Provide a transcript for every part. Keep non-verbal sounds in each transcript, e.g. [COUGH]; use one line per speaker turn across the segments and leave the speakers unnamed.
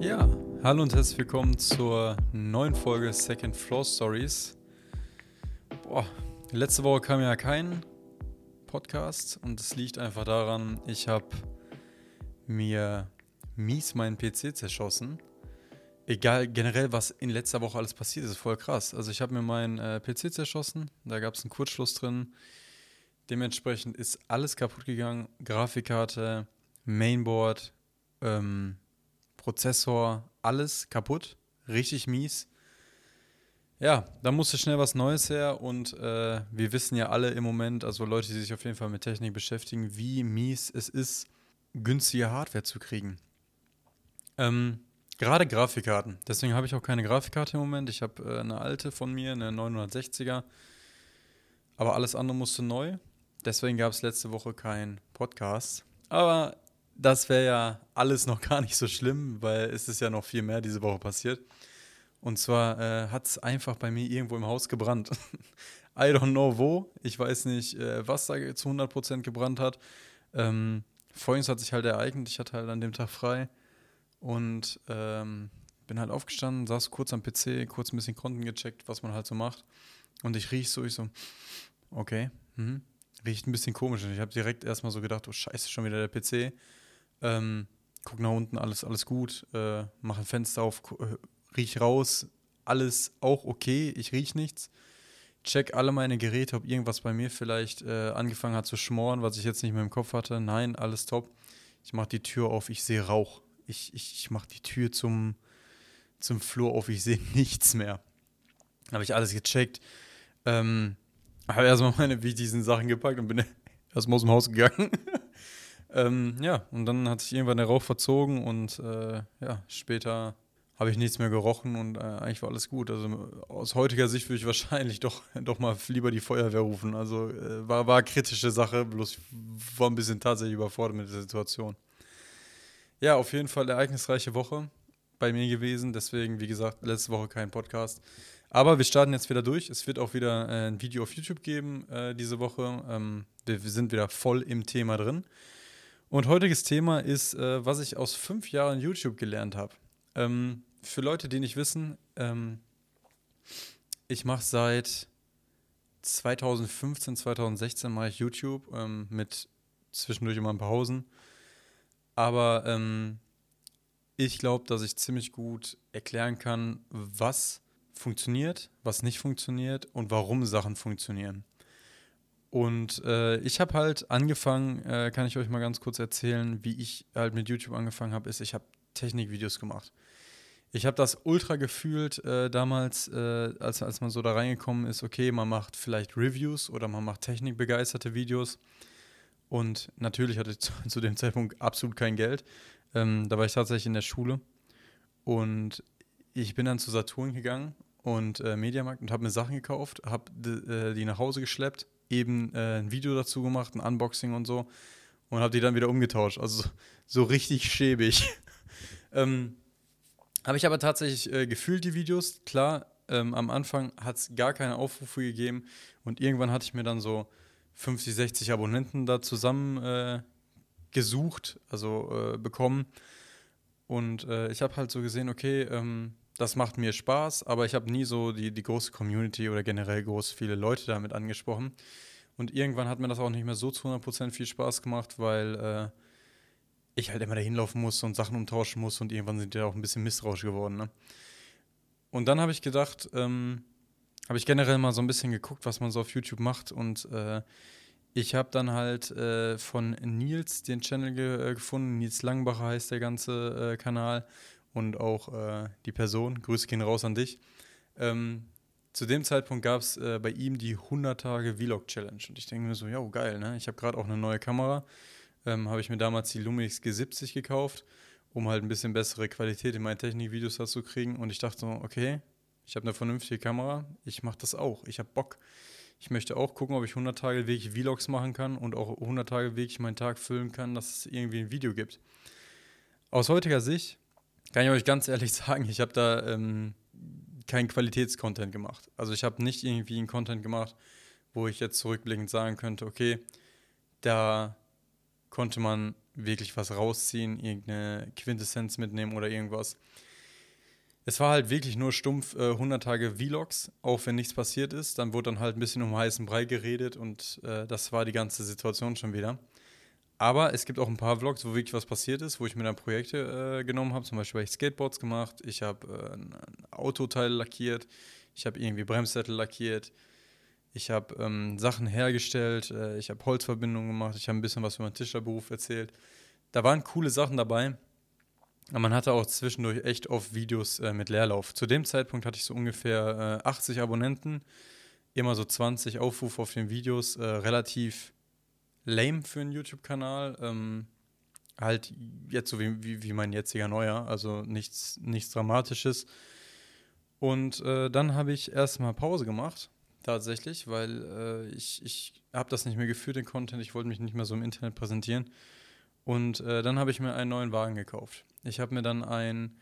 Ja, hallo und herzlich willkommen zur neuen Folge Second Floor Stories. Boah, letzte Woche kam ja kein Podcast und es liegt einfach daran, ich habe mir mies meinen PC zerschossen. Egal, generell, was in letzter Woche alles passiert ist, voll krass. Also ich habe mir meinen äh, PC zerschossen, da gab es einen Kurzschluss drin. Dementsprechend ist alles kaputt gegangen. Grafikkarte, Mainboard, ähm, Prozessor, alles kaputt. Richtig mies. Ja, da musste schnell was Neues her und äh, wir wissen ja alle im Moment, also Leute, die sich auf jeden Fall mit Technik beschäftigen, wie mies es ist, günstige Hardware zu kriegen. Ähm, Gerade Grafikkarten. Deswegen habe ich auch keine Grafikkarte im Moment. Ich habe äh, eine alte von mir, eine 960er. Aber alles andere musste neu. Deswegen gab es letzte Woche keinen Podcast. Aber das wäre ja alles noch [LAUGHS] gar nicht so schlimm, weil es ist ja noch viel mehr diese Woche passiert. Und zwar äh, hat es einfach bei mir irgendwo im Haus gebrannt. [LAUGHS] I don't know wo. Ich weiß nicht, äh, was da zu 100% gebrannt hat. Ähm, Folgendes hat sich halt ereignet. Ich hatte halt an dem Tag frei und ähm, bin halt aufgestanden, saß kurz am PC, kurz ein bisschen Konten gecheckt, was man halt so macht. Und ich riech so, ich so, okay, mhm. riecht ein bisschen komisch. Und ich habe direkt erstmal so gedacht, oh scheiße, schon wieder der PC. Ähm, guck nach unten, alles, alles gut, äh, mach ein Fenster auf, äh, riech raus, alles auch okay, ich riech nichts. Check alle meine Geräte, ob irgendwas bei mir vielleicht äh, angefangen hat zu schmoren, was ich jetzt nicht mehr im Kopf hatte. Nein, alles top. Ich mache die Tür auf, ich sehe Rauch. Ich, ich, ich mache die Tür zum, zum Flur auf, ich sehe nichts mehr. Habe ich alles gecheckt. Ähm, habe erstmal meine wichtigsten Sachen gepackt und bin [LAUGHS] erstmal aus dem Haus gegangen. [LAUGHS] ähm, ja, und dann hat sich irgendwann der Rauch verzogen und äh, ja, später habe ich nichts mehr gerochen und äh, eigentlich war alles gut. Also aus heutiger Sicht würde ich wahrscheinlich [LAUGHS] doch, doch mal lieber die Feuerwehr rufen. Also äh, war, war kritische Sache, bloß war ein bisschen tatsächlich überfordert mit der Situation. Ja, auf jeden Fall ereignisreiche Woche bei mir gewesen. Deswegen, wie gesagt, letzte Woche kein Podcast. Aber wir starten jetzt wieder durch. Es wird auch wieder äh, ein Video auf YouTube geben äh, diese Woche. Ähm, wir, wir, sind wieder voll im Thema drin. Und heutiges Thema ist, äh, was ich aus fünf Jahren YouTube gelernt habe. Ähm, für Leute, die nicht wissen, ähm, ich mache seit 2015, 2016 mache ich YouTube ähm, mit zwischendurch immer ein paar Pausen. Aber ähm, ich glaube, dass ich ziemlich gut erklären kann, was funktioniert, was nicht funktioniert und warum Sachen funktionieren. Und äh, ich habe halt angefangen, äh, kann ich euch mal ganz kurz erzählen, wie ich halt mit YouTube angefangen habe, ist, ich habe Technikvideos gemacht. Ich habe das ultra gefühlt äh, damals, äh, als, als man so da reingekommen ist, okay, man macht vielleicht Reviews oder man macht technikbegeisterte Videos. Und natürlich hatte ich [LAUGHS] zu, zu dem Zeitpunkt absolut kein Geld. Ähm, da war ich tatsächlich in der Schule. Und ich bin dann zu Saturn gegangen und äh, Mediamarkt und habe mir Sachen gekauft, habe äh, die nach Hause geschleppt, eben äh, ein Video dazu gemacht, ein Unboxing und so und habe die dann wieder umgetauscht. Also so, richtig schäbig. [LAUGHS] ähm, habe ich aber tatsächlich äh, gefühlt, die Videos. Klar, ähm, am Anfang hat es gar keine Aufrufe gegeben und irgendwann hatte ich mir dann so 50, 60 Abonnenten da zusammen äh, gesucht, also äh, bekommen. Und äh, ich habe halt so gesehen, okay, ähm, das macht mir Spaß, aber ich habe nie so die, die große Community oder generell groß viele Leute damit angesprochen. Und irgendwann hat mir das auch nicht mehr so zu 100% viel Spaß gemacht, weil äh, ich halt immer dahin laufen muss und Sachen umtauschen muss und irgendwann sind die auch ein bisschen misstrauisch geworden. Ne? Und dann habe ich gedacht, ähm, habe ich generell mal so ein bisschen geguckt, was man so auf YouTube macht und äh, ich habe dann halt äh, von Nils den Channel ge äh, gefunden. Nils Langbacher heißt der ganze äh, Kanal und auch äh, die Person. Grüße gehen raus an dich. Ähm, zu dem Zeitpunkt gab es äh, bei ihm die 100 Tage Vlog Challenge und ich denke mir so, ja, geil, ne? Ich habe gerade auch eine neue Kamera ähm, habe ich mir damals die Lumix G70 gekauft, um halt ein bisschen bessere Qualität in meinen Technikvideos zu kriegen. Und ich dachte so, okay, ich habe eine vernünftige Kamera, ich mache das auch, ich habe Bock. Ich möchte auch gucken, ob ich 100 Tage wirklich Vlogs machen kann und auch 100 Tage wirklich meinen Tag füllen kann, dass es irgendwie ein Video gibt. Aus heutiger Sicht kann ich euch ganz ehrlich [LAUGHS] sagen, ich habe da ähm, keinen Qualitätscontent gemacht. Also ich habe nicht irgendwie einen Content gemacht, wo ich jetzt zurückblickend sagen könnte, okay, da konnte man wirklich was rausziehen, irgendeine Quintessenz mitnehmen oder irgendwas. Es war halt wirklich nur stumpf äh, 100 Tage Vlogs, auch wenn nichts passiert ist. Dann wurde dann halt ein bisschen um heißen Brei geredet und äh, das war die ganze Situation schon wieder. Aber es gibt auch ein paar Vlogs, wo wirklich was passiert ist, wo ich mir dann Projekte äh, genommen habe. Zum Beispiel habe ich Skateboards gemacht, ich habe äh, ein Autoteil lackiert, ich habe irgendwie Bremssättel lackiert, ich habe ähm, Sachen hergestellt, äh, ich habe Holzverbindungen gemacht, ich habe ein bisschen was über meinen Tischlerberuf erzählt. Da waren coole Sachen dabei. Man hatte auch zwischendurch echt oft Videos äh, mit Leerlauf. Zu dem Zeitpunkt hatte ich so ungefähr 80 äh, Abonnenten, immer so 20 Aufrufe auf den Videos, äh, relativ lame für einen YouTube-Kanal. Ähm, halt jetzt so wie, wie, wie, mein jetziger neuer, also nichts, nichts Dramatisches. Und äh, dann habe ich erstmal Pause gemacht, tatsächlich, weil äh, ich, ich habe das nicht mehr gefühlt, den Content. Ich wollte mich nicht mehr so im Internet präsentieren. Und äh, dann habe ich mir einen neuen Wagen gekauft. Ich habe mir dann ein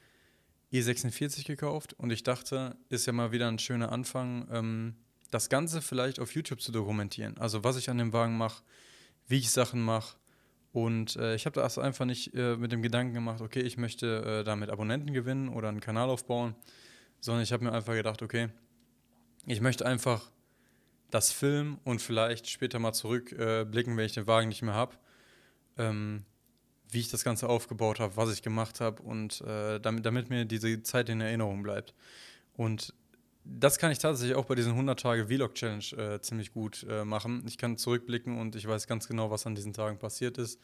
E46 gekauft und ich dachte, ist ja mal wieder ein schöner Anfang, ähm, das Ganze vielleicht auf YouTube zu dokumentieren. Also was ich an dem Wagen mache, wie ich Sachen mache. Und äh, ich habe das einfach nicht äh, mit dem Gedanken gemacht, okay, ich möchte äh, damit Abonnenten gewinnen oder einen Kanal aufbauen, sondern ich habe mir einfach gedacht, okay, ich möchte einfach das filmen und vielleicht später mal zurückblicken, wenn ich den Wagen nicht mehr habe, ähm, wie ich das Ganze aufgebaut habe, was ich gemacht habe und äh, damit, damit mir diese Zeit in Erinnerung bleibt. Und das kann ich tatsächlich auch bei diesen 100 Tage Vlog Challenge äh, ziemlich gut äh, machen. Ich kann zurückblicken und ich weiß ganz genau, was an diesen Tagen passiert ist.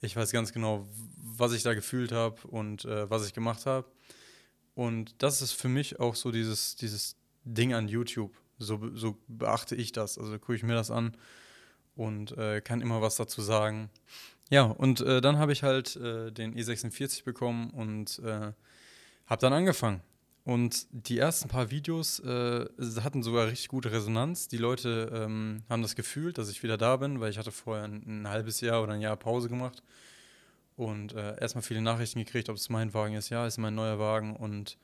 Ich weiß ganz genau, was ich da gefühlt habe und äh, was ich gemacht habe. Und das ist für mich auch so dieses, dieses Ding an YouTube. So, so beachte ich das. Also gucke ich mir das an und äh, kann immer was dazu sagen. Ja, und äh, dann habe ich halt äh, den E46 bekommen und habe dann angefangen und die ersten paar Videos äh, hatten sogar richtig gute Resonanz. Die Leute ähm, haben das gefühlt, dass ich wieder da bin, weil ich hatte vorher ein, ein halbes Jahr oder ein Jahr Pause gemacht und äh, erstmal viele Nachrichten gekriegt, ob es mein Wagen ist. Ja, ist mein neuer Wagen und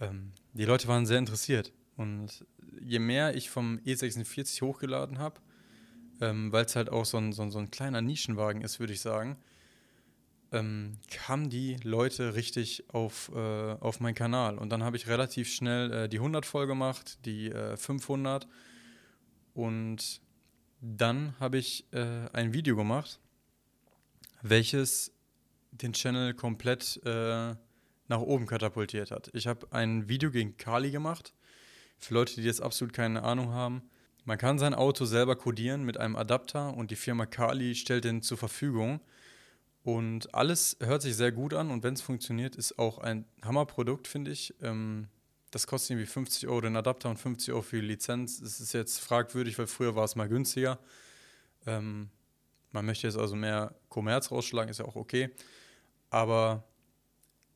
ähm, die Leute waren sehr interessiert. Und je mehr ich vom E46 hochgeladen habe, ähm, weil es halt auch so ein, so, so ein kleiner Nischenwagen ist, würde ich sagen, ähm, kamen die Leute richtig auf, äh, auf meinen Kanal. Und dann habe ich relativ schnell äh, die 100 voll gemacht, die äh, 500. Und dann habe ich äh, ein Video gemacht, welches den Channel komplett äh, nach oben katapultiert hat. Ich habe ein Video gegen Kali gemacht. Für Leute, die jetzt absolut keine Ahnung haben. Man kann sein Auto selber codieren mit einem Adapter und die Firma Kali stellt den zur Verfügung. Und alles hört sich sehr gut an und wenn es funktioniert, ist auch ein Hammerprodukt, finde ich. Ähm, das kostet irgendwie 50 Euro den Adapter und 50 Euro für die Lizenz. Es ist jetzt fragwürdig, weil früher war es mal günstiger. Ähm, man möchte jetzt also mehr Kommerz rausschlagen, ist ja auch okay. Aber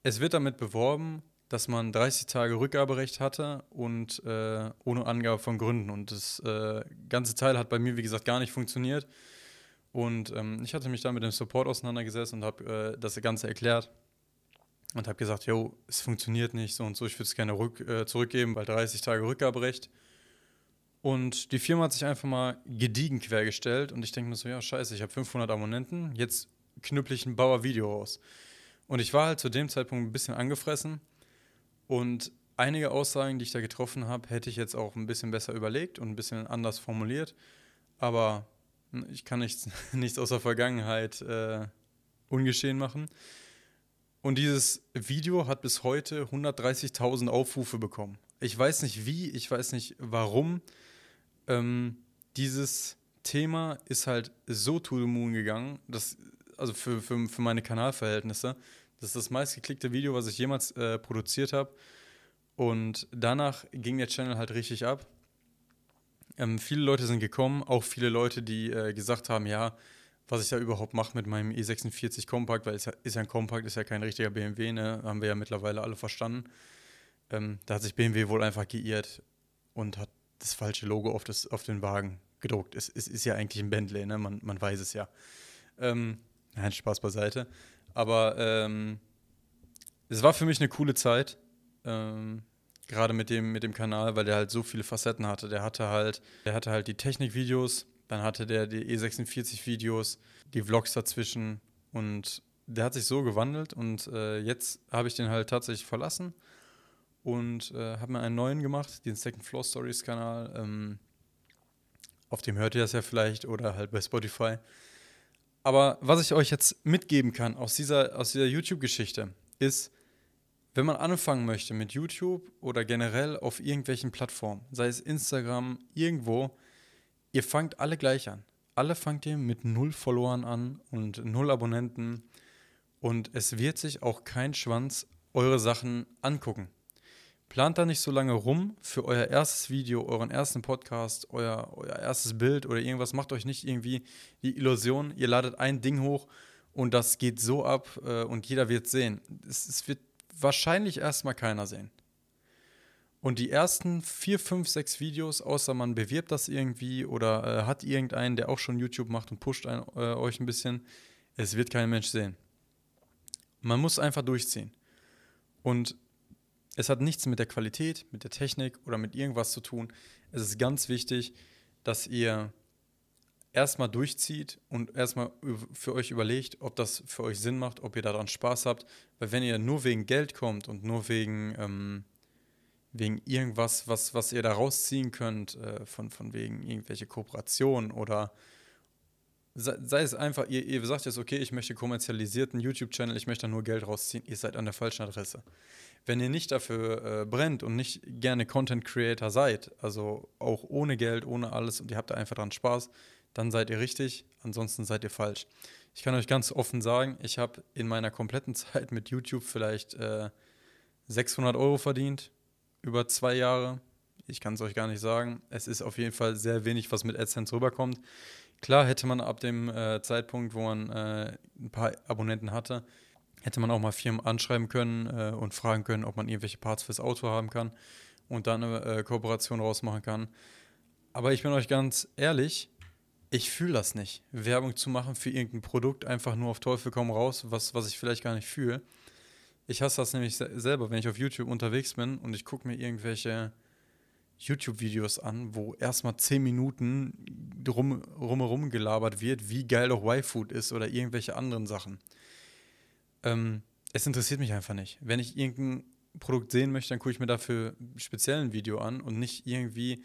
es wird damit beworben, dass man 30 Tage Rückgaberecht hatte und äh, ohne Angabe von Gründen. Und das äh, ganze Teil hat bei mir, wie gesagt, gar nicht funktioniert. Und ähm, ich hatte mich dann mit dem Support auseinandergesetzt und habe äh, das Ganze erklärt und habe gesagt, jo, es funktioniert nicht so und so, ich würde es gerne rück, äh, zurückgeben, weil 30 Tage Rückgaberecht. Und die Firma hat sich einfach mal gediegen quergestellt und ich denke mir so, ja, scheiße, ich habe 500 Abonnenten, jetzt knüppel ich ein Bauer-Video raus. Und ich war halt zu dem Zeitpunkt ein bisschen angefressen und einige Aussagen, die ich da getroffen habe, hätte ich jetzt auch ein bisschen besser überlegt und ein bisschen anders formuliert. Aber ich kann nichts, [LAUGHS] nichts aus der Vergangenheit äh, ungeschehen machen. Und dieses Video hat bis heute 130.000 Aufrufe bekommen. Ich weiß nicht wie, ich weiß nicht warum. Ähm, dieses Thema ist halt so to the moon gegangen, dass, also für, für, für meine Kanalverhältnisse, das ist das meistgeklickte Video, was ich jemals äh, produziert habe. Und danach ging der Channel halt richtig ab. Ähm, viele Leute sind gekommen, auch viele Leute, die äh, gesagt haben, ja, was ich da überhaupt mache mit meinem E46 Compact, weil es ist ja ein Compact, ist ja kein richtiger BMW, ne? haben wir ja mittlerweile alle verstanden. Ähm, da hat sich BMW wohl einfach geirrt und hat das falsche Logo auf, das, auf den Wagen gedruckt. Es, es ist ja eigentlich ein Bentley, ne? man, man weiß es ja. Ähm, nein, Spaß beiseite. Aber ähm, es war für mich eine coole Zeit. Ähm, Gerade mit dem, mit dem Kanal, weil der halt so viele Facetten hatte. Der hatte halt, der hatte halt die Technikvideos, dann hatte der die E46-Videos, die Vlogs dazwischen und der hat sich so gewandelt und äh, jetzt habe ich den halt tatsächlich verlassen und äh, habe mir einen neuen gemacht, den Second Floor Stories Kanal. Ähm, auf dem hört ihr das ja vielleicht oder halt bei Spotify. Aber was ich euch jetzt mitgeben kann aus dieser, aus dieser YouTube-Geschichte ist, wenn man anfangen möchte mit YouTube oder generell auf irgendwelchen Plattformen, sei es Instagram, irgendwo, ihr fangt alle gleich an. Alle fangt ihr mit null Followern an und null Abonnenten. Und es wird sich auch kein Schwanz eure Sachen angucken. Plant da nicht so lange rum für euer erstes Video, euren ersten Podcast, euer, euer erstes Bild oder irgendwas. Macht euch nicht irgendwie die Illusion, ihr ladet ein Ding hoch und das geht so ab äh, und jeder wird sehen. Es, es wird wahrscheinlich erstmal keiner sehen. Und die ersten vier, fünf, sechs Videos, außer man bewirbt das irgendwie oder äh, hat irgendeinen, der auch schon YouTube macht und pusht ein, äh, euch ein bisschen, es wird kein Mensch sehen. Man muss einfach durchziehen. Und es hat nichts mit der Qualität, mit der Technik oder mit irgendwas zu tun. Es ist ganz wichtig, dass ihr erstmal durchzieht und erstmal für euch überlegt, ob das für euch Sinn macht, ob ihr daran Spaß habt. Weil wenn ihr nur wegen Geld kommt und nur wegen, ähm, wegen irgendwas, was, was ihr da rausziehen könnt, äh, von, von wegen irgendwelche Kooperationen oder sei, sei es einfach, ihr, ihr sagt jetzt, okay, ich möchte kommerzialisierten YouTube-Channel, ich möchte da nur Geld rausziehen, ihr seid an der falschen Adresse. Wenn ihr nicht dafür äh, brennt und nicht gerne Content Creator seid, also auch ohne Geld, ohne alles und ihr habt da einfach dran Spaß, dann seid ihr richtig, ansonsten seid ihr falsch. Ich kann euch ganz offen sagen, ich habe in meiner kompletten [LAUGHS] Zeit mit YouTube vielleicht äh, 600 Euro verdient, über zwei Jahre. Ich kann es euch gar nicht sagen. Es ist auf jeden Fall sehr wenig, was mit AdSense rüberkommt. Klar hätte man ab dem äh, Zeitpunkt, wo man äh, ein paar Abonnenten hatte, hätte man auch mal Firmen anschreiben können äh, und fragen können, ob man irgendwelche Parts fürs Auto haben kann und dann eine äh, Kooperation rausmachen kann. Aber ich bin euch ganz ehrlich, ich fühle das nicht, Werbung zu machen für irgendein Produkt, einfach nur auf Teufel komm raus, was, was ich vielleicht gar nicht fühle. Ich hasse das nämlich selber, wenn ich auf YouTube unterwegs bin und ich gucke mir irgendwelche YouTube-Videos an, wo erstmal 10 Minuten drum, rumherum gelabert wird, wie geil doch Y-Food ist oder irgendwelche anderen Sachen. Ähm, es interessiert mich einfach nicht. Wenn ich irgendein Produkt sehen möchte, dann gucke ich mir dafür speziell ein Video an und nicht irgendwie,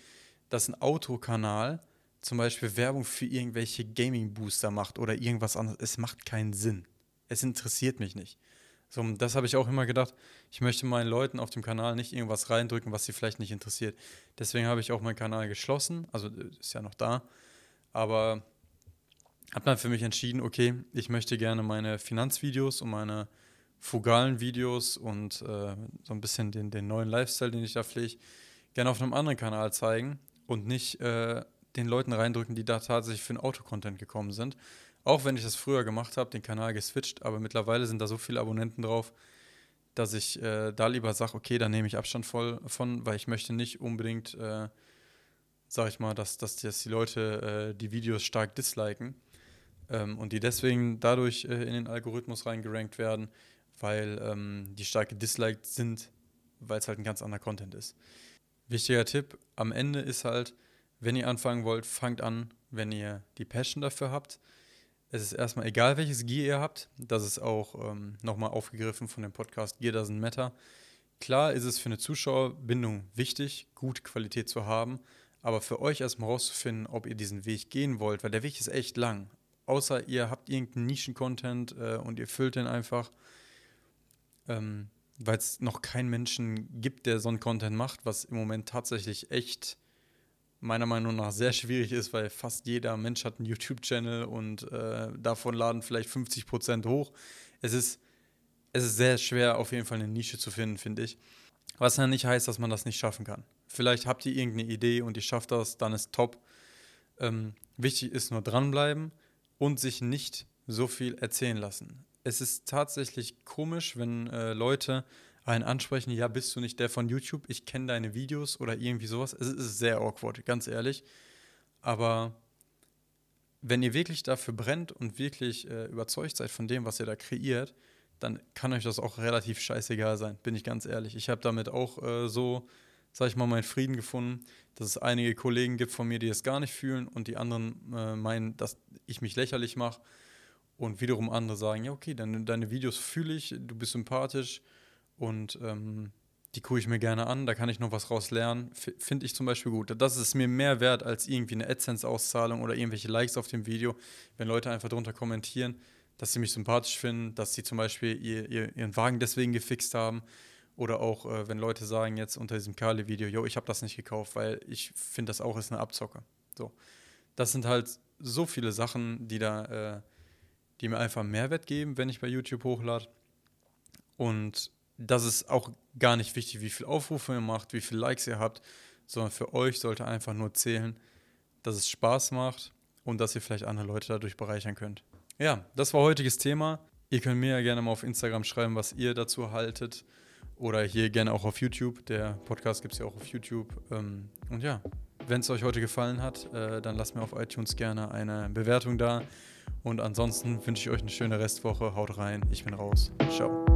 dass ein Autokanal zum Beispiel Werbung für irgendwelche Gaming-Booster macht oder irgendwas anderes. Es macht keinen Sinn. Es interessiert mich nicht. So, das habe ich auch immer gedacht. Ich möchte meinen Leuten auf dem Kanal nicht irgendwas reindrücken, was sie vielleicht nicht interessiert. Deswegen habe ich auch meinen Kanal geschlossen. Also äh, ist ja noch da. Aber habe dann für mich entschieden, okay, ich möchte gerne meine Finanzvideos und meine fugalen Videos und äh, so ein bisschen den, den neuen Lifestyle, den ich da pflege, gerne auf einem anderen Kanal zeigen und nicht äh, den Leuten reindrücken, die da tatsächlich für den Autocontent gekommen sind. Auch wenn ich das früher gemacht habe, den Kanal geswitcht, aber mittlerweile sind da so viele Abonnenten drauf, dass ich äh, da lieber sage, okay, da nehme ich Abstand voll von, weil ich möchte nicht unbedingt, äh, sag ich mal, dass, dass, dass die Leute äh, die Videos stark disliken ähm, und die deswegen dadurch äh, in den Algorithmus reingerankt werden, weil ähm, die stark gedisliked sind, weil es halt ein ganz anderer Content ist. Wichtiger Tipp am Ende ist halt, wenn ihr anfangen wollt, fangt an, wenn ihr die Passion dafür habt. Es ist erstmal egal, welches Gear ihr habt. Das ist auch ähm, nochmal aufgegriffen von dem Podcast Gear Doesn't Matter. Klar ist es für eine Zuschauerbindung wichtig, gute Qualität zu haben, aber für euch erstmal rauszufinden, ob ihr diesen Weg gehen wollt, weil der Weg ist echt lang. Außer ihr habt irgendeinen Nischen-Content äh, und ihr füllt den einfach, ähm, weil es noch keinen Menschen gibt, der so einen Content macht, was im Moment tatsächlich echt meiner Meinung nach sehr schwierig ist, weil fast jeder Mensch hat einen YouTube-Channel und äh, davon laden vielleicht 50 Prozent hoch. Es ist, es ist sehr schwer, auf jeden Fall eine Nische zu finden, finde ich. Was ja nicht heißt, dass man das nicht schaffen kann. Vielleicht habt ihr irgendeine Idee und ihr schafft das, dann ist top. Ähm, wichtig ist nur dranbleiben und sich nicht so viel erzählen lassen. Es ist tatsächlich komisch, wenn äh, Leute einen ansprechen, ja, bist du nicht der von YouTube? Ich kenne deine Videos oder irgendwie sowas. Es ist sehr awkward, ganz ehrlich. Aber wenn ihr wirklich dafür brennt und wirklich äh, überzeugt seid von dem, was ihr da kreiert, dann kann euch das auch relativ scheißegal sein, bin ich ganz ehrlich. Ich habe damit auch äh, so, sag ich mal, meinen Frieden gefunden, dass es einige Kollegen gibt von mir, die es gar nicht fühlen und die anderen äh, meinen, dass ich mich lächerlich mache. Und wiederum andere sagen, ja, okay, deine, deine Videos fühle ich, du bist sympathisch und ähm, die gucke ich mir gerne an, da kann ich noch was raus lernen. Finde ich zum Beispiel gut. Das ist mir mehr wert als irgendwie eine AdSense-Auszahlung oder irgendwelche Likes auf dem Video, wenn Leute einfach drunter kommentieren dass sie mich sympathisch finden, dass sie zum Beispiel ihr, ihr, ihren Wagen deswegen gefixt haben. Oder auch, äh, wenn Leute sagen jetzt unter diesem Kali-Video, yo, ich habe das nicht gekauft, weil ich finde, das auch ist eine Abzocke. So. Das sind halt so viele Sachen, die da, äh, die mir einfach Mehrwert geben, wenn ich bei YouTube hochlade. Und das ist auch gar nicht wichtig, wie viel Aufrufe ihr macht, wie viele Likes ihr habt, sondern für euch sollte einfach nur zählen, dass es Spaß macht und dass ihr vielleicht andere Leute dadurch bereichern könnt. Ja, das war heutiges Thema. Ihr könnt mir ja gerne mal auf Instagram schreiben, was ihr dazu haltet. Oder hier gerne auch auf YouTube. Der Podcast gibt es ja auch auf YouTube. Ähm, und ja, wenn es euch heute gefallen hat, äh, dann lasst mir auf iTunes gerne eine Bewertung da. Und ansonsten wünsche ich euch eine schöne Restwoche. Haut rein. Ich bin raus. Ciao.